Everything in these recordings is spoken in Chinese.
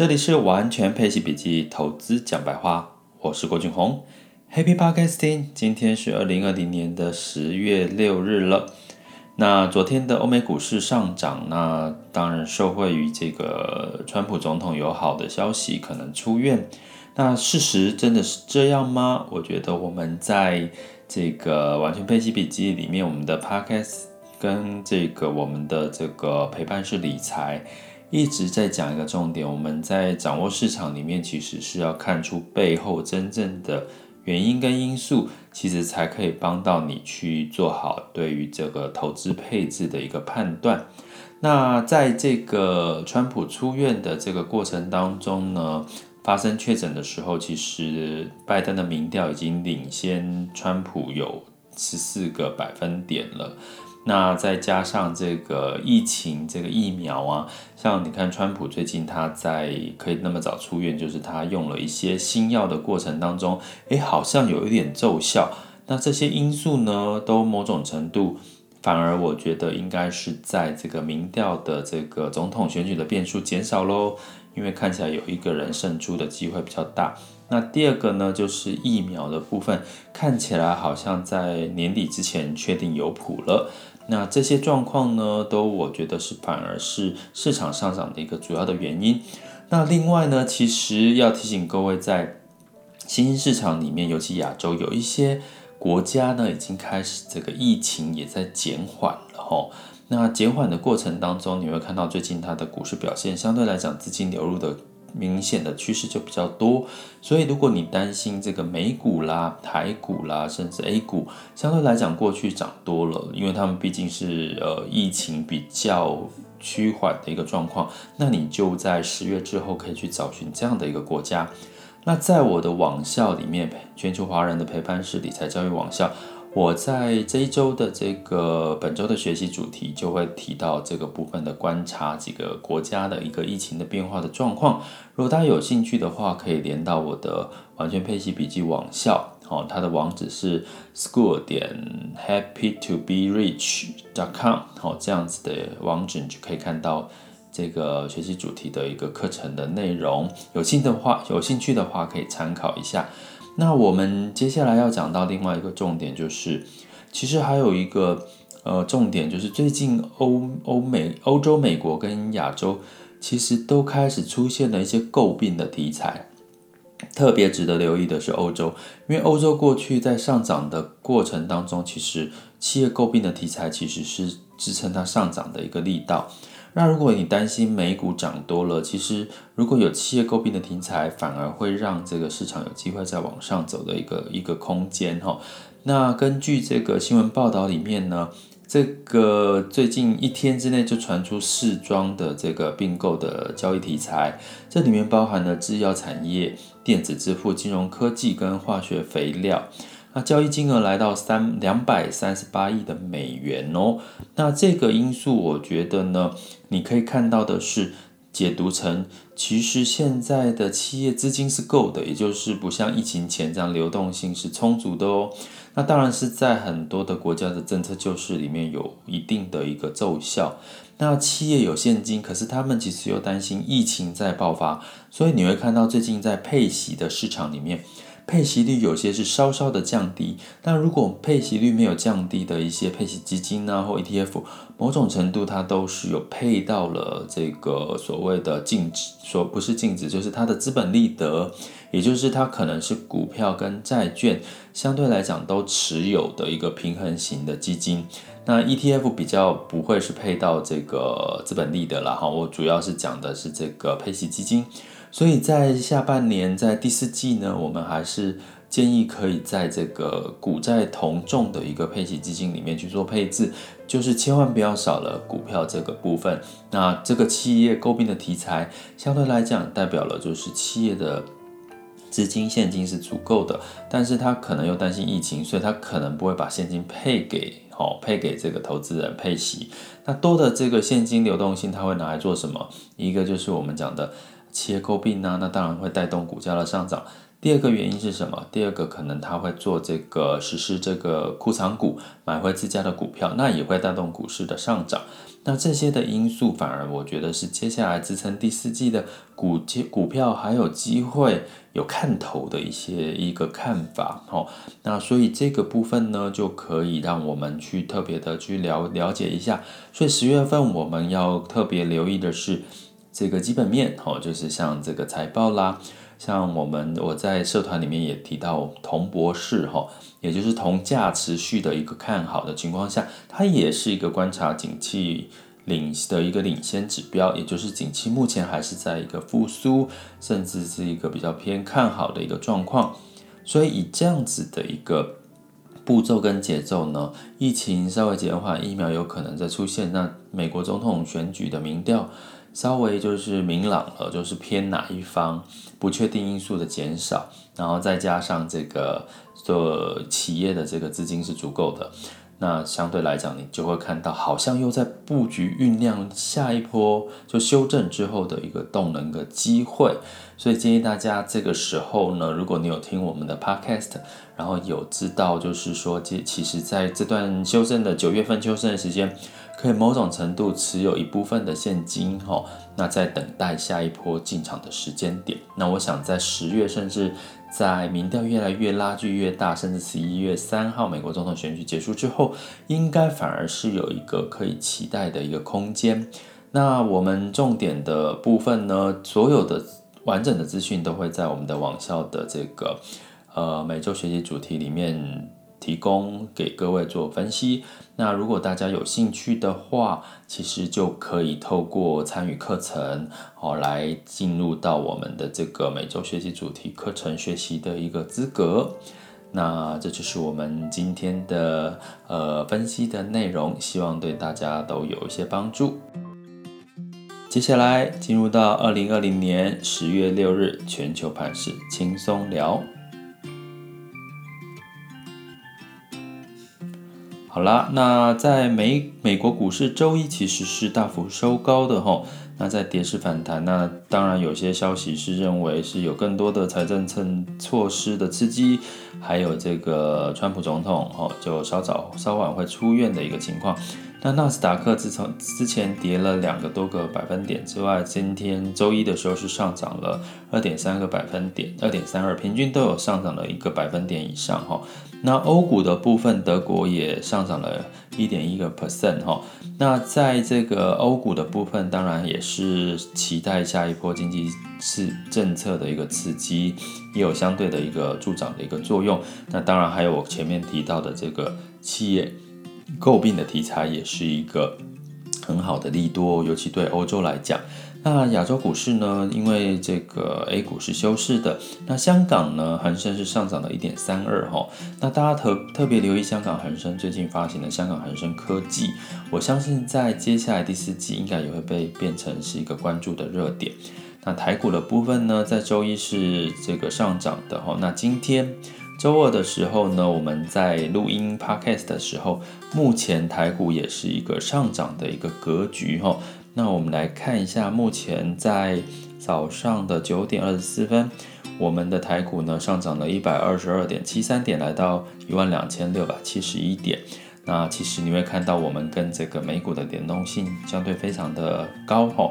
这里是完全配息笔记投资讲白话，我是郭俊宏，Happy Podcasting。今天是二零二零年的十月六日了。那昨天的欧美股市上涨，那当然受惠于这个川普总统有好的消息可能出院。那事实真的是这样吗？我觉得我们在这个完全配息笔记里面，我们的 Podcast 跟这个我们的这个陪伴式理财。一直在讲一个重点，我们在掌握市场里面，其实是要看出背后真正的原因跟因素，其实才可以帮到你去做好对于这个投资配置的一个判断。那在这个川普出院的这个过程当中呢，发生确诊的时候，其实拜登的民调已经领先川普有十四个百分点了。那再加上这个疫情，这个疫苗啊，像你看，川普最近他在可以那么早出院，就是他用了一些新药的过程当中，诶，好像有一点奏效。那这些因素呢，都某种程度，反而我觉得应该是在这个民调的这个总统选举的变数减少喽，因为看起来有一个人胜出的机会比较大。那第二个呢，就是疫苗的部分，看起来好像在年底之前确定有谱了。那这些状况呢，都我觉得是反而是市场上涨的一个主要的原因。那另外呢，其实要提醒各位，在新兴市场里面，尤其亚洲，有一些国家呢，已经开始这个疫情也在减缓了吼。那减缓的过程当中，你会看到最近它的股市表现相对来讲，资金流入的。明显的趋势就比较多，所以如果你担心这个美股啦、台股啦，甚至 A 股，相对来讲过去涨多了，因为他们毕竟是呃疫情比较趋缓的一个状况，那你就在十月之后可以去找寻这样的一个国家。那在我的网校里面，全球华人的陪伴式理财教育网校。我在这一周的这个本周的学习主题就会提到这个部分的观察，几个国家的一个疫情的变化的状况。如果大家有兴趣的话，可以连到我的完全配息笔记网校，哦，它的网址是 school 点 happy to be rich dot com，哦，这样子的网址你就可以看到这个学习主题的一个课程的内容。有兴的话，有兴趣的话可以参考一下。那我们接下来要讲到另外一个重点，就是其实还有一个呃重点，就是最近欧欧美、欧洲、美国跟亚洲其实都开始出现了一些诟病的题材。特别值得留意的是欧洲，因为欧洲过去在上涨的过程当中，其实企业诟病的题材其实是支撑它上涨的一个力道。那如果你担心美股涨多了，其实如果有企业诟病的题材，反而会让这个市场有机会再往上走的一个一个空间哈。那根据这个新闻报道里面呢，这个最近一天之内就传出四桩的这个并购的交易题材，这里面包含了制药产业、电子支付、金融科技跟化学肥料。那交易金额来到三两百三十八亿的美元哦。那这个因素，我觉得呢，你可以看到的是，解读成其实现在的企业资金是够的，也就是不像疫情前这样流动性是充足的哦。那当然是在很多的国家的政策救市里面有一定的一个奏效。那企业有现金，可是他们其实又担心疫情在爆发，所以你会看到最近在配息的市场里面。配息率有些是稍稍的降低，但如果配息率没有降低的一些配息基金啊或 ETF，某种程度它都是有配到了这个所谓的净值，说不是净值，就是它的资本利得，也就是它可能是股票跟债券相对来讲都持有的一个平衡型的基金。那 ETF 比较不会是配到这个资本利得啦哈，我主要是讲的是这个配息基金。所以在下半年，在第四季呢，我们还是建议可以在这个股债同重的一个配息基金里面去做配置，就是千万不要少了股票这个部分。那这个企业诟病的题材，相对来讲代表了就是企业的资金现金是足够的，但是他可能又担心疫情，所以他可能不会把现金配给哦，配给这个投资人配息。那多的这个现金流动性，他会拿来做什么？一个就是我们讲的。企业诟病呢，那当然会带动股价的上涨。第二个原因是什么？第二个可能他会做这个实施这个库藏股，买回自家的股票，那也会带动股市的上涨。那这些的因素，反而我觉得是接下来支撑第四季的股股票还有机会有看头的一些一个看法。哦，那所以这个部分呢，就可以让我们去特别的去了了解一下。所以十月份我们要特别留意的是这个基本面，哦，就是像这个财报啦。像我们我在社团里面也提到，铜博士哈，也就是铜价持续的一个看好的情况下，它也是一个观察景气领的一个领先指标，也就是景气目前还是在一个复苏，甚至是一个比较偏看好的一个状况。所以以这样子的一个步骤跟节奏呢，疫情稍微减缓，疫苗有可能再出现，那美国总统选举的民调。稍微就是明朗了，就是偏哪一方，不确定因素的减少，然后再加上这个做企业的这个资金是足够的，那相对来讲，你就会看到好像又在布局酝酿下一波就修正之后的一个动能的机会，所以建议大家这个时候呢，如果你有听我们的 podcast，然后有知道就是说，其其实在这段修正的九月份修正的时间。可以某种程度持有一部分的现金，哈，那在等待下一波进场的时间点。那我想在十月，甚至在民调越来越拉锯越大，甚至十一月三号美国总统选举结束之后，应该反而是有一个可以期待的一个空间。那我们重点的部分呢，所有的完整的资讯都会在我们的网校的这个呃每周学习主题里面。提供给各位做分析。那如果大家有兴趣的话，其实就可以透过参与课程，哦，来进入到我们的这个每周学习主题课程学习的一个资格。那这就是我们今天的呃分析的内容，希望对大家都有一些帮助。接下来进入到二零二零年十月六日全球盘市轻松聊。好啦，那在美美国股市周一其实是大幅收高的吼，那在跌势反弹，那当然有些消息是认为是有更多的财政策措施的刺激，还有这个川普总统吼就稍早稍晚会出院的一个情况。那纳斯达克自从之前跌了两个多个百分点之外，今天周一的时候是上涨了二点三个百分点，二点三二，平均都有上涨了一个百分点以上哈。那欧股的部分，德国也上涨了一点一个 percent 哈。那在这个欧股的部分，当然也是期待下一波经济刺政策的一个刺激，也有相对的一个助长的一个作用。那当然还有我前面提到的这个企业。诟病的题材也是一个很好的利多，尤其对欧洲来讲。那亚洲股市呢？因为这个 A 股是休市的，那香港呢，恒生是上涨了一点三二哈。那大家特特别留意香港恒生最近发行的香港恒生科技，我相信在接下来第四季应该也会被变成是一个关注的热点。那台股的部分呢，在周一是这个上涨的哈。那今天。周二的时候呢，我们在录音 podcast 的时候，目前台股也是一个上涨的一个格局哈。那我们来看一下，目前在早上的九点二十四分，我们的台股呢上涨了一百二十二点七三点，来到一万两千六百七十一点。那其实你会看到，我们跟这个美股的联动性相对非常的高哈。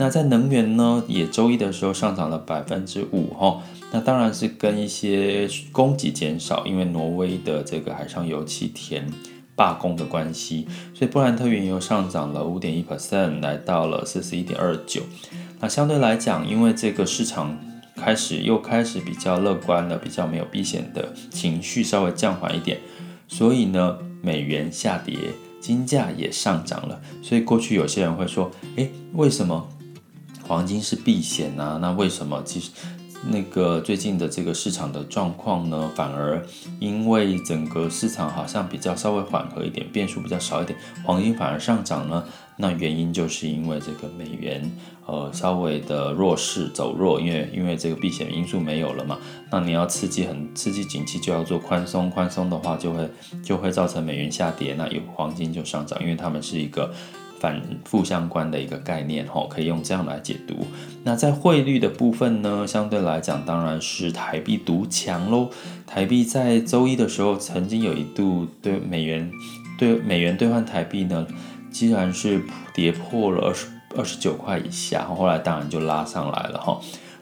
那在能源呢，也周一的时候上涨了百分之五哈。那当然是跟一些供给减少，因为挪威的这个海上油气田罢工的关系，所以布兰特原油上涨了五点一 percent，来到了四十一点二九。那相对来讲，因为这个市场开始又开始比较乐观了，比较没有避险的情绪稍微降缓一点，所以呢，美元下跌，金价也上涨了。所以过去有些人会说，诶，为什么？黄金是避险啊，那为什么其实那个最近的这个市场的状况呢，反而因为整个市场好像比较稍微缓和一点，变数比较少一点，黄金反而上涨呢？那原因就是因为这个美元呃稍微的弱势走弱，因为因为这个避险因素没有了嘛，那你要刺激很刺激景气就要做宽松，宽松的话就会就会造成美元下跌，那有黄金就上涨，因为他们是一个。反负相关的一个概念，哈，可以用这样来解读。那在汇率的部分呢，相对来讲，当然是台币独强喽。台币在周一的时候，曾经有一度对美元对美元兑换台币呢，既然是跌破了二十二十九块以下，后来当然就拉上来了，哈。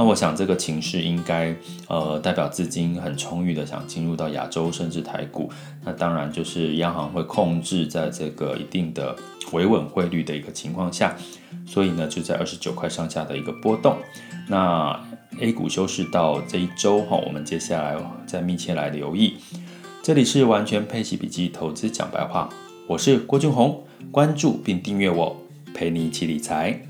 那我想这个情势应该，呃，代表资金很充裕的想进入到亚洲甚至台股。那当然就是央行会控制在这个一定的维稳汇率的一个情况下，所以呢就在二十九块上下的一个波动。那 A 股休市到这一周哈，我们接下来再密切来留意。这里是完全配奇笔记投资讲白话，我是郭俊宏，关注并订阅我，陪你一起理财。